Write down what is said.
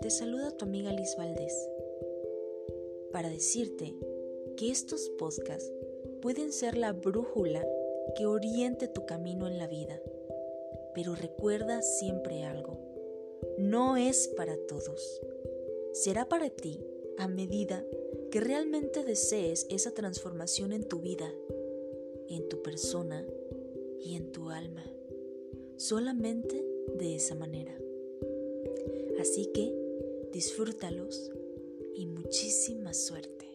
te saluda tu amiga Liz Valdés para decirte que estos podcasts pueden ser la brújula que oriente tu camino en la vida. Pero recuerda siempre algo, no es para todos. Será para ti a medida que realmente desees esa transformación en tu vida, en tu persona y en tu alma. Solamente de esa manera. Así que disfrútalos y muchísima suerte.